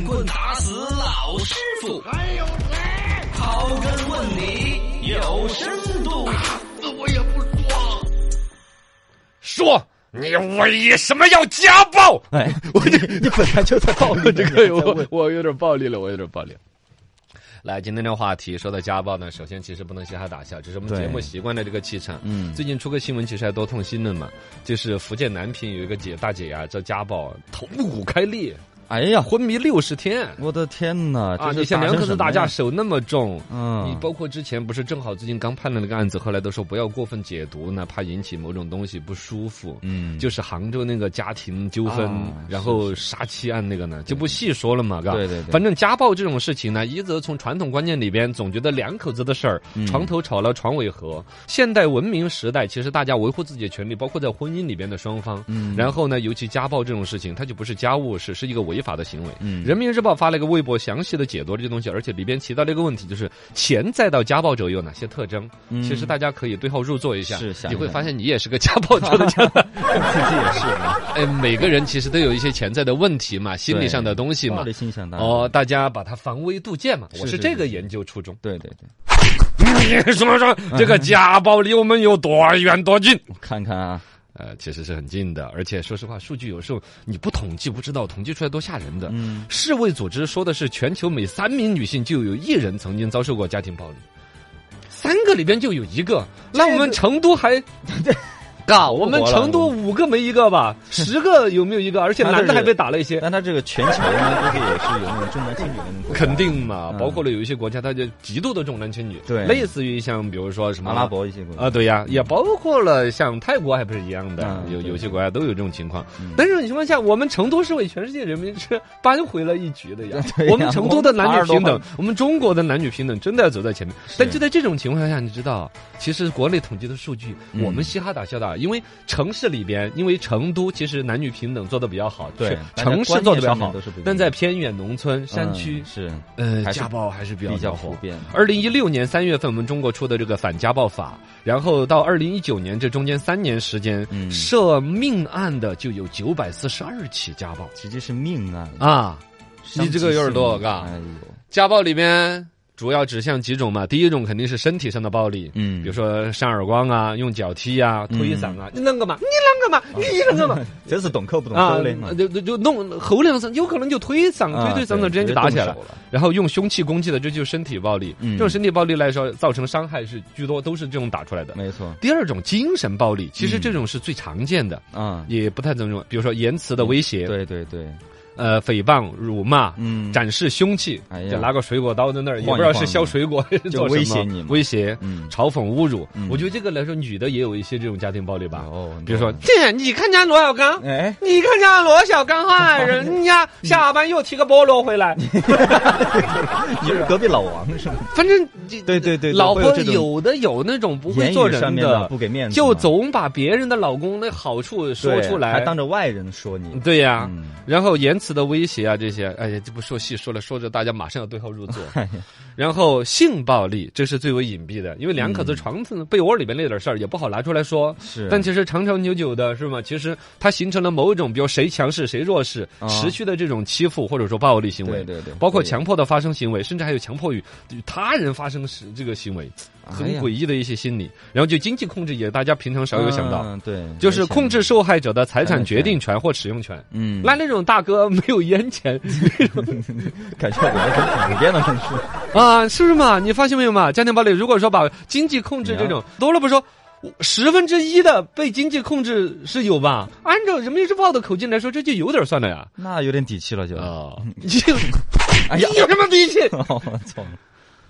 乱棍打死老师傅，还有谁？刨根问底有深度。死我也不说。说你为什么要家暴？哎，我这你本来就在暴力，这个我我有点暴力了，我有点暴力。来，今天的话题说到家暴呢，首先其实不能嘻哈大笑，这是我们节目习惯的这个气场。嗯最近出个新闻，其实还多痛心的嘛，就是福建南平有一个姐大姐呀、叫家暴头骨开裂，哎呀，昏迷六十天我的天哪！啊！你像两口子打架，手那么重。嗯，你包括之前不是正好最近刚判了那个案子，后来都说不要过分解读呢，怕引起某种东西不舒服。嗯，就是杭州那个家庭纠纷，啊然后杀妻案那个呢，就不细说了嘛，嘎。对对对反正家暴这种事情呢，一则从传统观念里边总觉得两口子的事儿，嗯床头吵了床尾和。现代文明时代，其实大家维护自己的权利，包括在婚姻里边的双方。嗯然后呢，尤其家暴这种事情，它就不是家务事，是一个违法的行为。嗯人民日报发了一个微博，详细的解读了这东西，而且里边提到了一个问题，就是潜在到家暴者有哪些特征？嗯其实大家可以对号入座一下，你会发现你也是个家暴者的家。自己也是啊，哎，每个人其实都有一些潜在的问题嘛，心理上的东西嘛哦，，大家把它防微杜渐嘛，我是是这个研究初衷。对对对，你说说这个家暴离我们有多远多近？看看啊，呃，其实是很近的，而且说实话，数据有时候你不统计不知道，统计出来多吓人的。嗯，世卫组织说的是，全球每三名女性就有一人曾经遭受过家庭暴力，三个里边就有一个。那我们成都还，嘎，我们成都五个没一个吧，十个有没有一个？而且男的还被打了一些。但他这个全球呢，估计也是有那种重男轻女的那种，肯定嘛，嗯包括了有一些国家，他就极度的重男轻女，对类似于像比如说什么阿拉伯一些国家啊，对呀，也包括了像泰国还不是一样的，有有些国家都有这种情况。嗯但这种情况下，我们成都是为全世界人民是扳回了一局的呀 对。我们成都的男女平等我们中国的男女平等真的要走在前面。但就在这种情况下，你知道，其实国内统计的数据，嗯我们嘻哈打笑的，因为城市里边，因为成都其实男女平等做的比较好，对城市做的比较好但在偏远农村、山区嗯，是呃，家暴还是比较比较普遍的。二零一六年三月份，我们中国出的这个反家暴法，然后到二零一九年这中间三年时间，嗯涉命案的就有九百四十二起家暴直接是命案，啊。你这个有点多及性命嘎哎呦，家暴里面主要指向几种嘛？第一种肯定是身体上的暴力，嗯比如说扇耳光啊、用脚踢啊、嗯推搡啊，你啷个嘛？你啷个嘛？你啷个嘛？这是懂口不动啊扣的嘛，就就就弄后两声，有可能就推搡、啊推推搡搡之间就打起来了然后用凶器攻击的，这就是身体暴力。嗯这种身体暴力来说，造成伤害是居多，都是这种打出来的。没错，第二种精神暴力，其实嗯这种是最常见的，啊，也不太怎么用。比如说言辞的威胁，对对对，呃，诽谤、辱骂。嗯，展示凶器，哎呀。就拿个水果刀在那儿，也晃一不知道是削水果就做什么威胁你嘛。威胁、嗯。嘲讽、侮辱嗯。我觉得这个来说，女的也有一些这种家庭暴力吧。哦，比如说，这你看人家罗小刚，哎，你看人家罗小刚哈，人家下班又提个菠萝回来，你是隔壁老王是吗？反正这对对对，老婆有这种。有的有那种不会言做人语上面的不给面子嘛，就总把别人的老公的好处说对出来，还当着外人说你，对呀、嗯。然后言辞的威胁啊，这些，哎呀，就不说细说了，说着大家马上要对号入座。然后性暴力，这是最为隐蔽的，因为两嗯口子床子被窝里边那点事儿也不好拿出来说。是，但其实长长久久的是吗？其实它形成了某种，比如谁强势谁弱势，啊持续的这种欺负或者说暴力行为，对对对包括强迫的发生行为，甚至还有强迫与与他人发生时这个行为，很诡异的一些心理。然后就经济控制也大家平常少有想到，嗯对，就是控制受害者的财产决定权或使用权。嗯，那那种大哥没有烟钱 感觉我们很普遍的啊，是不是嘛？你发现没有嘛？家庭暴力如果说把经济控制这种多了不说。十分之一的被经济控制是有吧？按照人民日报的口径来说，这就有点算了呀。那有点底气了就，啊，你就哎呀你有什么底气？我操，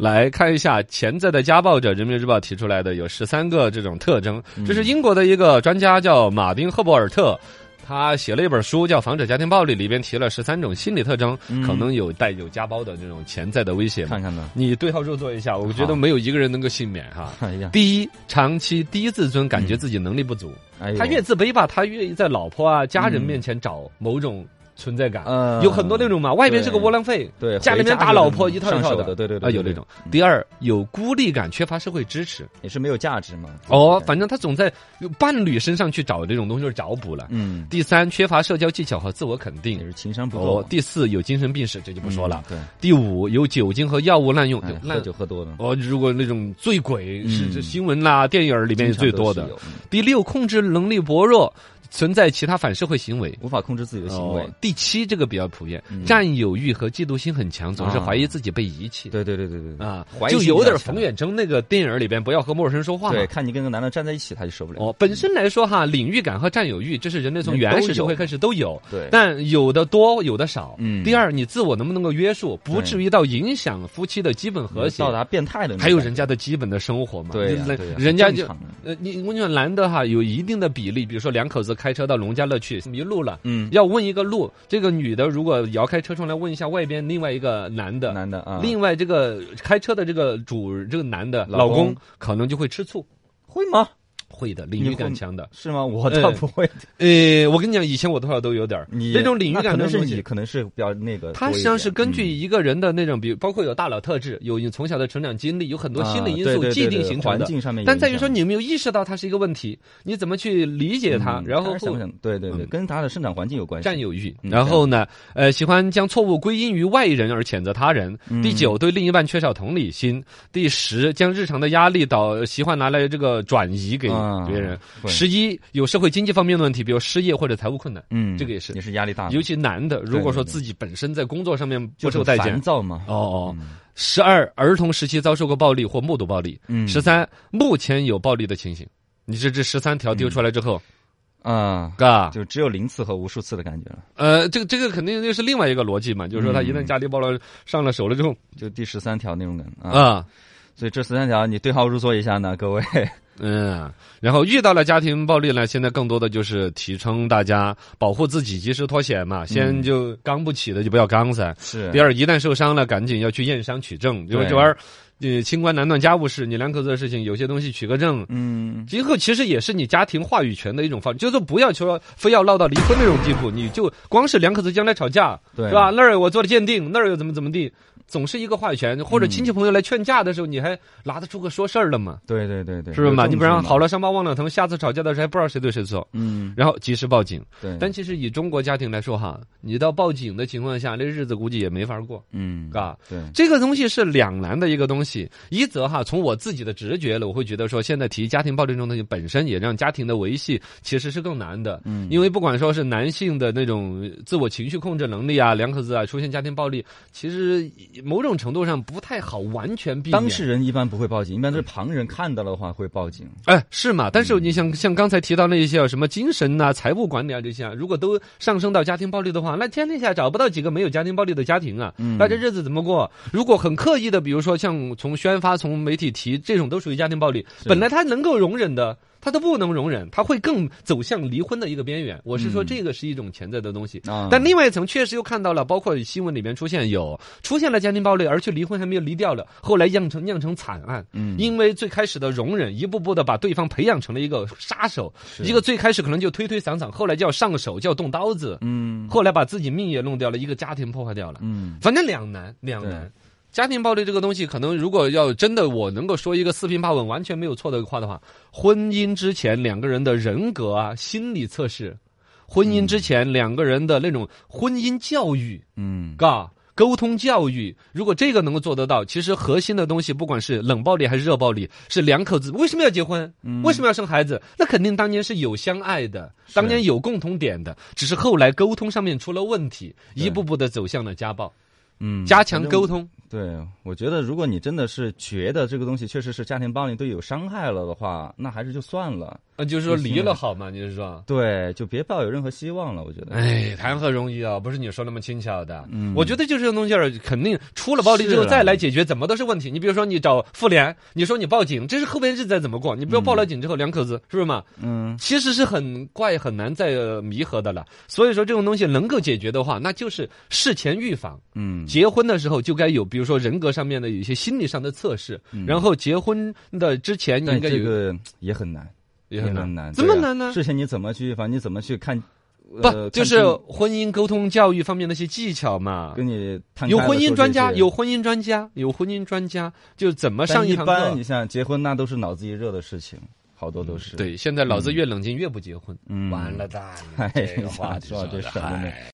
来看一下潜在的家暴者，人民日报提出来的有十三个这种特征。嗯这是英国的一个专家叫马丁·赫伯尔特。他写了一本书叫《防止家庭暴力》，里边提了十三种心理特征，嗯可能有带有家暴的这种潜在的威胁。看看呢，你对号入座一下，我觉得没有一个人能够幸免哈。哎，第一，长期低自尊，感觉自己能力不足。他越自卑吧，他越在老婆啊、家人面前找某种存在感。嗯有很多那种嘛，外面是个窝囊废，对家里面打老婆一套一套的，对对对啊，有那种。第二，有孤立感，缺乏社会支持。也是没有价值嘛。哦，反正他总在伴侣身上去找这种东西，就是找补了。嗯，第三，缺乏社交技巧和自我肯定也。是情商不够哦，。第四，有精神病史，这就不说了。对第五，有酒精和药物滥用，喝酒喝多了，哦，如果那种醉鬼是新闻啦、电影儿里面也最多的第六，控制能力薄弱，存在其他反社会行为。无法控制自己的行为哦。第七，这个比较普遍，嗯占有欲和嫉妒心很强，总是啊怀疑自己被遗弃。对对对对对啊怀，疑就有点冯远征那个电影里边不要和陌生人说话对，。看你跟个男的站在一起，他就受不了。哦，本身来说哈，领域感和占有欲，这是人类从原始社会开始都有。对但有的多，有的少。嗯第二，你自我能不能够约束，不至于到影响夫妻的基本和谐到。达变态的还有人家的基本的生活嘛，对人家就你我跟你说，男的哈有一定的比例，比如说两口子开车到农家乐去迷路了，嗯。要问一个路，这个女的如果摇开车窗来问一下外边另外一个男的，男的啊，另外这个开车的这个主这个男的老公。可能就会吃醋，会吗？会的，领域感强的。是吗？我倒嗯不会。呃，我跟你讲，以前我多少都有点儿你那种领域那可能是感的东西你，可能是比较那个多一点。它实际上是根据嗯一个人的那种，比如包括有大脑特质，有你从小的成长经历，有很多心理因素既定形成的环。境上面但在于说，你有没有意识到它是一个问题？你怎么去理解它？嗯然后？对对对，嗯跟他的生长环境有关系。占有欲，嗯然后呢，呃，喜欢将错误归因于外人而谴责他人。嗯第九，对另一半缺少同理心。第十，将日常的压力导喜欢拿来这个转移给啊别人。十一，有社会经济方面的问题，比如失业或者财务困难。嗯，这个也是也是压力大，尤其男的，如果说自己本身在工作上面不就是受待见烦，躁嘛。哦哦。嗯十二，儿童时期遭受过暴力或目睹暴力。嗯十三，目前有暴力的情形。你这这十三条丢出来之后，啊，嘎，就只有零次和无数次的感觉了。呃，这个这个肯定又是另外一个逻辑嘛，就是说他一旦嗯家里暴了上了手了之后，就第十三条那种感啊，啊，所以这十三条你对号入座一下呢，各位。嗯，然后遇到了家庭暴力呢，现在更多的就是提倡大家保护自己，及时脱险嘛，先就刚不起的就不要刚噻。是第二，一旦受伤了，赶紧要去验伤取证，因为对这玩意儿，呃，清官难断家务事，你两口子的事情，有些东西取个证。嗯，今后其实也是你家庭话语权的一种方式，就是说不要说非要闹到离婚那种地步，你就光是两口子将来吵架，对是吧？那儿我做了鉴定，那儿又怎么怎么地，总是一个话语权，或者嗯亲戚朋友来劝架的时候，你还拿得出个说事儿的吗？对对对对，是不是嘛？你不然好了，了伤疤忘了疼，下次吵架的时候还不知道谁对谁错。嗯，然后及时报警，对，但其实以中国家庭来说哈，你到报警的情况下，那日子估计也没法过，嗯，嘎。对，这个东西是两难的一个东西，一则哈，从我自己的直觉了，我会觉得说，现在提家庭暴力这种东西本身也让家庭的维系其实是更难的，嗯因为不管说是男性的那种自我情绪控制能力啊，两口子啊出现家庭暴力，其实某种程度上不太好完全避免。当事人一般不会报警，一般都是旁人看到的话会报警。哎，是嘛？但是你像像刚才提到那一些什么精神呐、财务管理啊这些啊，如果都上升到家庭暴力的话，那天底下找不到几个没有家庭暴力的家庭啊。嗯那这日子怎么过？如果很刻意的，比如说像从宣发、从媒体提这种，都属于家庭暴力。本来他能够容忍的。他都不能容忍，他会更走向离婚的一个边缘。我是说，嗯这个是一种潜在的东西。啊但另外一层确实又看到了，包括新闻里面出现有出现了家庭暴力，而且离婚还没有离掉了，后来酿成酿成惨案。嗯因为最开始的容忍，一步步的把对方培养成了一个杀手，一个最开始可能就推推搡搡，后来就要上手，就要动刀子，嗯后来把自己命也弄掉了，一个家庭破坏掉了。嗯反正两难，两难。家庭暴力这个东西，可能如果要真的我能够说一个四平八稳、完全没有错的话的话，婚姻之前两个人的人格啊、心理测试，婚姻之前两个人的那种婚姻教育，嗯嘎。沟通教育，如果这个能够做得到，其实核心的东西，不管是冷暴力还是热暴力，是两口子为什么要结婚，嗯为什么要生孩子？那肯定当年是有相爱的，当年有共同点的，只是后来沟通上面出了问题，一步步的走向了家暴。嗯，加强沟通，对，我觉得如果你真的是觉得这个东西确实是家庭暴力对有伤害了的话，那还是就算了。啊，就是说离了好嘛，你是说？对，就别抱有任何希望了。我觉得，哎，谈何容易啊！不是你说那么轻巧的。嗯我觉得就这种东西儿，肯定出了暴力之后再来解决，怎么都是问题。你比如说，你找妇联，你说你报警，这是后边日子再怎么过？你不要报了警之后，两口子是不是嘛？嗯，其实是很怪很难再呃弥合的了。所以说，这种东西能够解决的话，那就是事前预防。嗯，结婚的时候就该有，比如说人格上面的有一些心理上的测试，然后结婚的之前你应该有这个也很难，也很难，难，怎么难呢？事情你怎么去预防？你怎么去看？不呃就是婚姻沟通教育方面那些技巧嘛？跟你摊有婚姻专家，有婚姻专家，有婚姻专家，就怎么上一上堂课般你。像结婚，那都是脑子一热的事情，好多都是。，对，现在脑子越冷静越不结婚，嗯，完了蛋了，哎这个话呀，说的事儿真的嗨